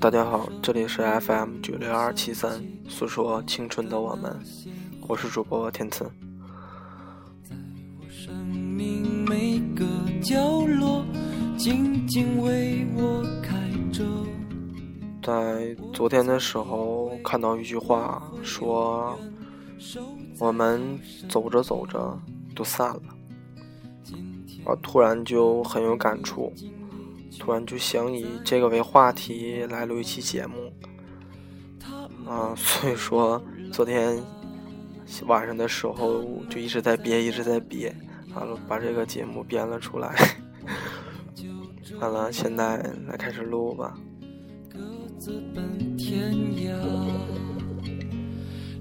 大家好，这里是 FM 九六二七三，诉说青春的我们，我是主播天赐。在昨天的时候看到一句话，说我们走着走着就散了，啊，突然就很有感触。突然就想以这个为话题来录一期节目，啊，所以说昨天晚上的时候就一直在憋，一直在憋，完了把这个节目编了出来，完了现在来开始录吧。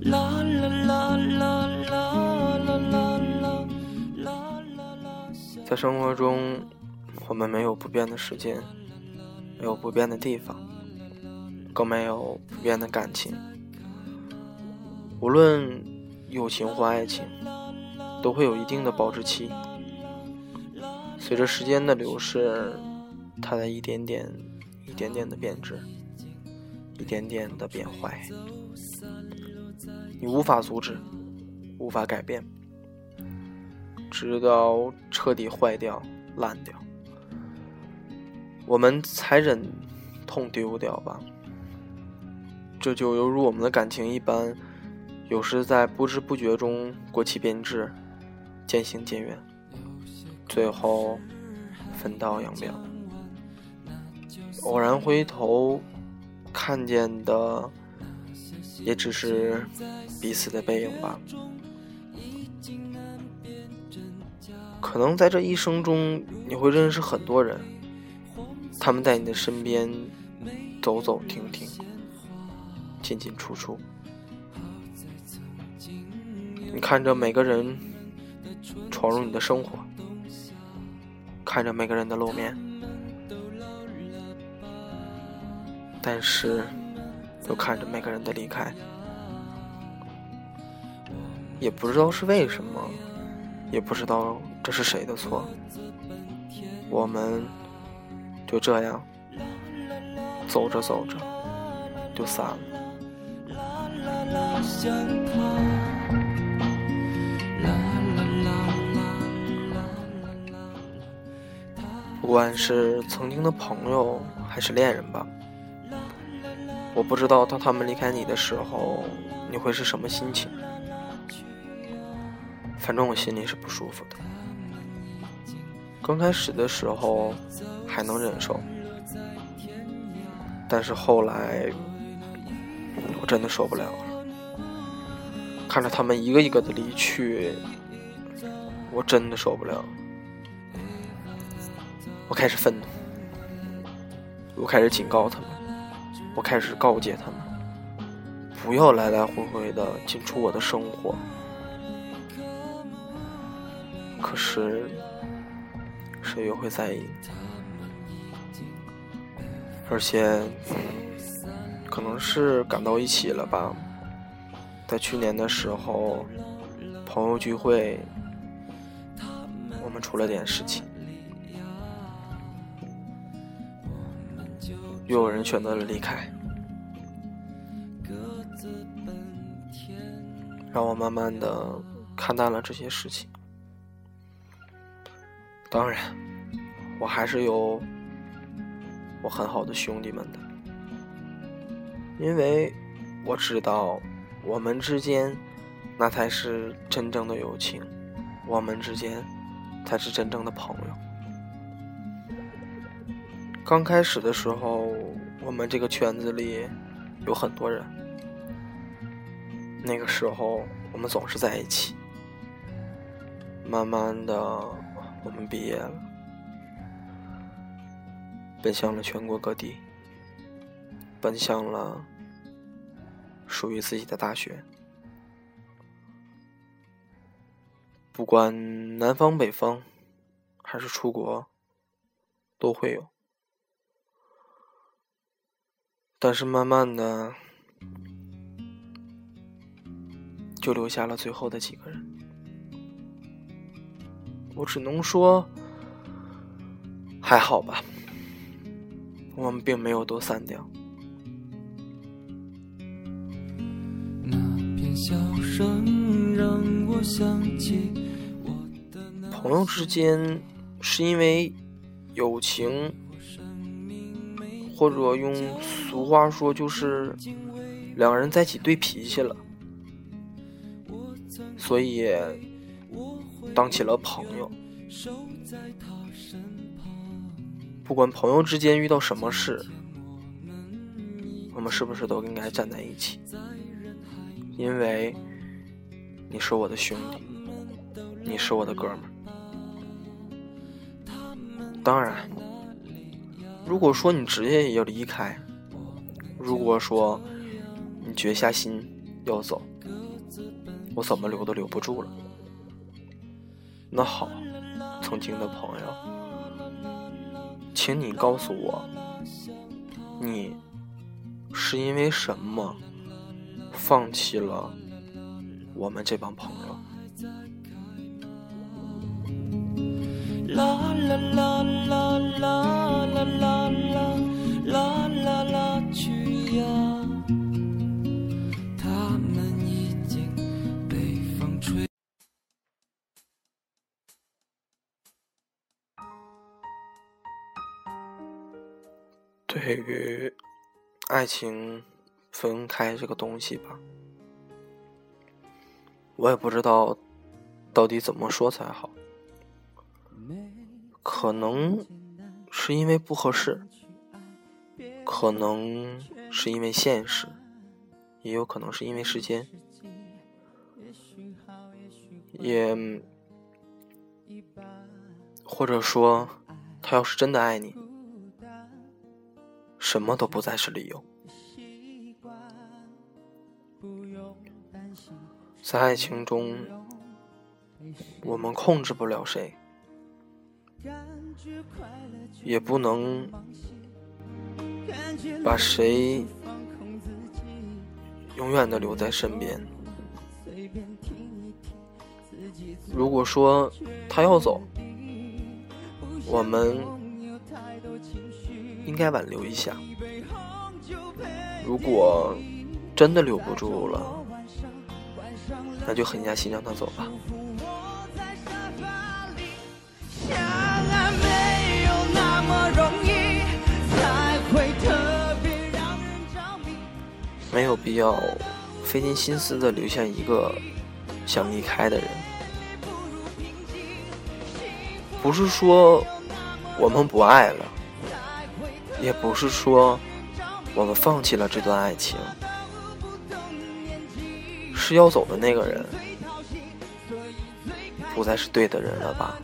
啦啦啦啦啦啦啦啦啦啦啦在生活中。我们没有不变的时间，没有不变的地方，更没有不变的感情。无论友情或爱情，都会有一定的保质期。随着时间的流逝，它在一点点、一点点的变质，一点点的变坏。你无法阻止，无法改变，直到彻底坏掉、烂掉。我们才忍痛丢掉吧，这就犹如我们的感情一般，有时在不知不觉中过期变质，渐行渐远，最后分道扬镳。偶然回头看见的，也只是彼此的背影吧。可能在这一生中，你会认识很多人。他们在你的身边走走停停，进进出出。你看着每个人闯入你的生活，看着每个人的露面，但是又看着每个人的离开。也不知道是为什么，也不知道这是谁的错。我们。就这样，走着走着，就散了。不管是曾经的朋友还是恋人吧，我不知道当他们离开你的时候，你会是什么心情。反正我心里是不舒服的。刚开始的时候还能忍受，但是后来我真的受不了了。看着他们一个一个的离去，我真的受不了。我开始愤怒，我开始警告他们，我开始告诫他们，不要来来回回的进出我的生活。可是。谁又会在意？而且，可能是赶到一起了吧。在去年的时候，朋友聚会，我们出了点事情，又有人选择了离开，让我慢慢的看淡了这些事情。当然，我还是有我很好的兄弟们的，因为我知道我们之间那才是真正的友情，我们之间才是真正的朋友。刚开始的时候，我们这个圈子里有很多人，那个时候我们总是在一起，慢慢的。我们毕业了，奔向了全国各地，奔向了属于自己的大学。不管南方北方，还是出国，都会有。但是慢慢的，就留下了最后的几个人。我只能说，还好吧，我们并没有都散掉。那片笑声让我想起我的朋友之间，是因为友情，或者用俗话说就是两个人在一起对脾气了，所以。当起了朋友。不管朋友之间遇到什么事，我们是不是都应该站在一起？因为你是我的兄弟，你是我的哥们儿。当然，如果说你直接要离开，如果说你决下心要走，我怎么留都留不住了。那好曾经的朋友。请你告诉我你是因为什么放弃了我们这帮朋友？啦啦啦啦啦啦啦对于爱情分开这个东西吧，我也不知道到底怎么说才好。可能是因为不合适，可能是因为现实，也有可能是因为时间，也或者说，他要是真的爱你，什么都不再是理由。在爱情中，我们控制不了谁。也不能把谁永远的留在身边。如果说他要走，我们应该挽留一下。如果真的留不住了，那就狠下心让他走吧。没有必要费尽心思的留下一个想离开的人。不是说我们不爱了，也不是说我们放弃了这段爱情，是要走的那个人不再是对的人了吧？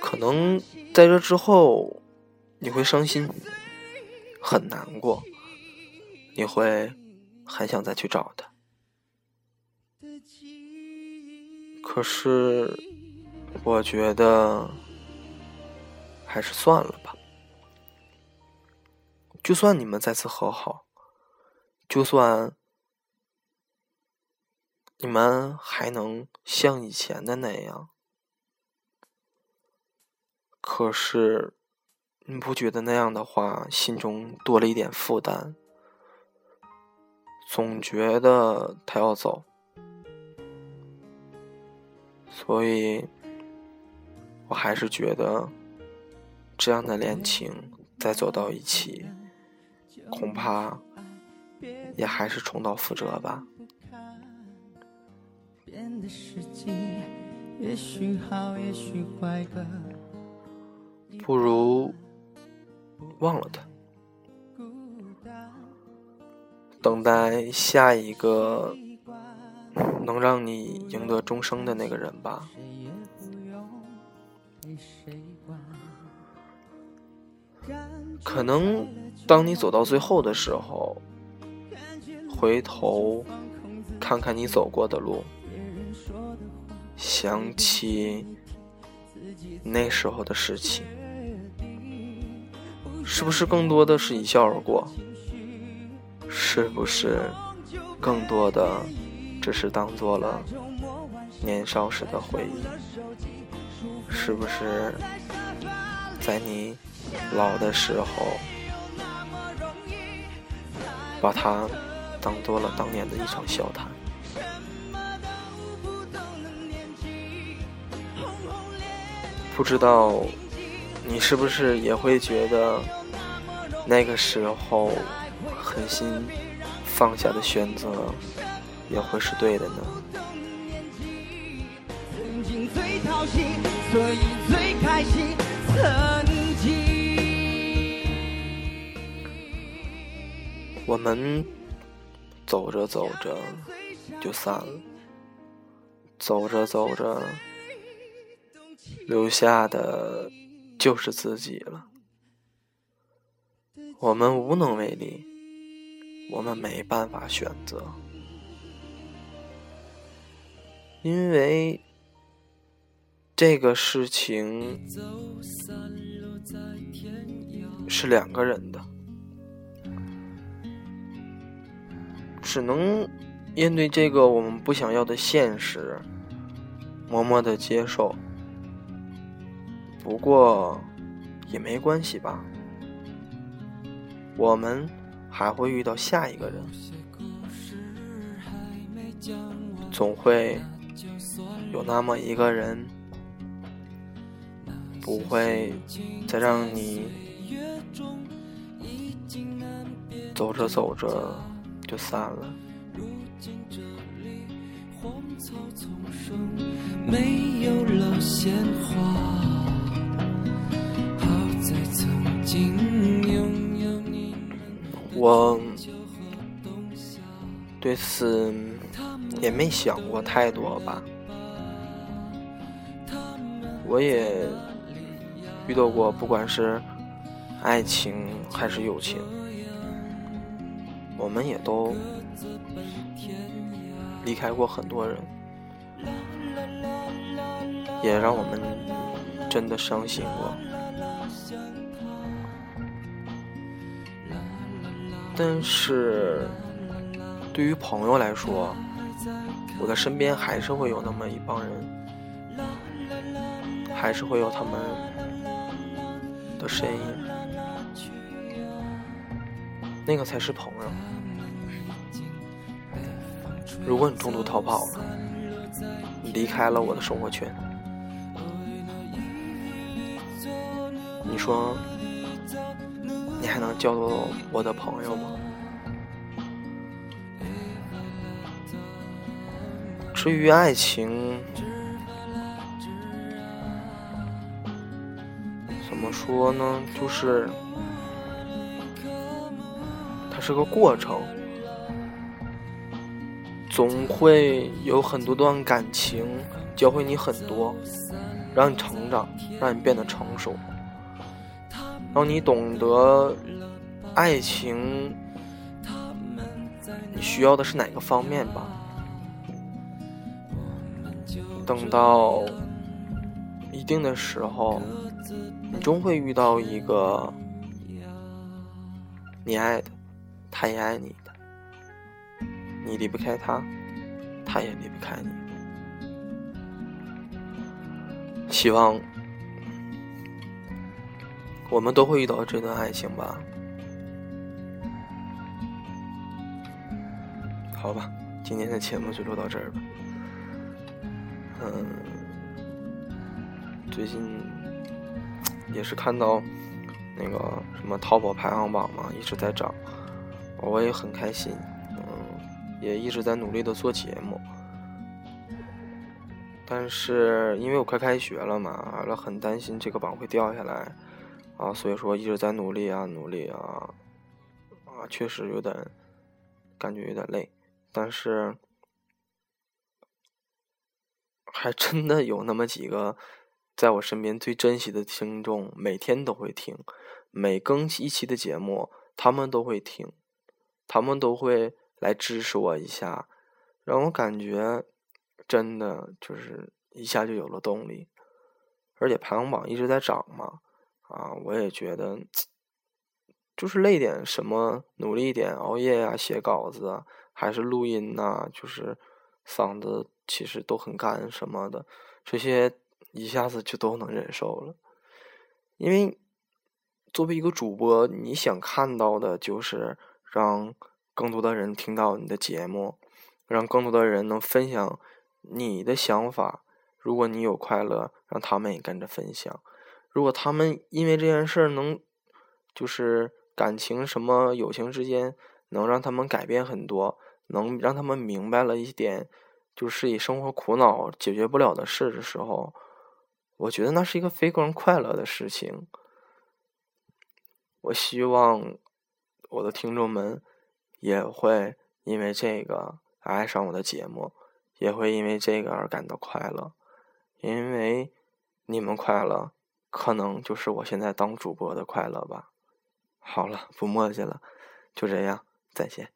可能在这之后，你会伤心，很难过，你会很想再去找他。可是，我觉得还是算了吧。就算你们再次和好，就算你们还能像以前的那样。可是，你不觉得那样的话，心中多了一点负担？总觉得他要走，所以，我还是觉得这样的恋情再走到一起，恐怕也还是重蹈覆辙吧。不如忘了他，等待下一个能让你赢得终生的那个人吧。可能当你走到最后的时候，回头看看你走过的路，想起那时候的事情。是不是更多的是一笑而过？是不是更多的只是当做了年少时的回忆？是不是在你老的时候，把它当做了当年的一场笑谈。不知道你是不是也会觉得那个时候狠心放下的选择也会是对的呢？我们走着走着就散了，走着走着。留下的就是自己了，我们无能为力，我们没办法选择，因为这个事情是两个人的，只能面对这个我们不想要的现实，默默的接受。不过，也没关系吧。我们还会遇到下一个人，总会有那么一个人，不会再让你走着走着就散了。没有了鲜花。好在曾经拥有你我对此也没想过太多吧。我也遇到过，不管是爱情还是友情，我们也都离开过很多人，也让我们真的伤心过。但是，对于朋友来说，我的身边还是会有那么一帮人，还是会有他们的身影，那个才是朋友。如果你中途逃跑了，离开了我的生活圈，你说？你还能叫做我的朋友吗？至于爱情，说呢？就是它是个过程，总会有很多段感情教会你很多，让你成长，让你变得成熟。让你懂得爱情，你需要的是哪个方面吧？等到一定的时候，你终会遇到一个你爱的，他也爱你的，你离不开他，他也离不开你。希望。我们都会遇到这段爱情吧？好吧，今天的节目就录到这儿吧。嗯，最近也是看到那个什么淘宝排行榜嘛，一直在涨，我也很开心。嗯，也一直在努力的做节目，但是因为我快开学了嘛，完了很担心这个榜会掉下来。啊，所以说一直在努力啊，努力啊，啊，确实有点感觉有点累，但是还真的有那么几个在我身边最珍惜的听众，每天都会听，每更一期的节目，他们都会听，他们都会来支持我一下，让我感觉真的就是一下就有了动力，而且排行榜一直在涨嘛。啊，我也觉得，就是累点什么，努力一点，熬夜呀，写稿子啊，还是录音呐，就是嗓子其实都很干什么的，这些一下子就都能忍受了。因为作为一个主播，你想看到的就是让更多的人听到你的节目，让更多的人能分享你的想法。如果你有快乐，让他们也跟着分享。如果他们因为这件事儿能，就是感情什么友情之间能让他们改变很多，能让他们明白了一点，就是以生活苦恼解决不了的事的时候，我觉得那是一个非常快乐的事情。我希望我的听众们也会因为这个而爱上我的节目，也会因为这个而感到快乐，因为你们快乐，可能就是我现在当主播的快乐吧。好了，不墨迹了，就这样，再见。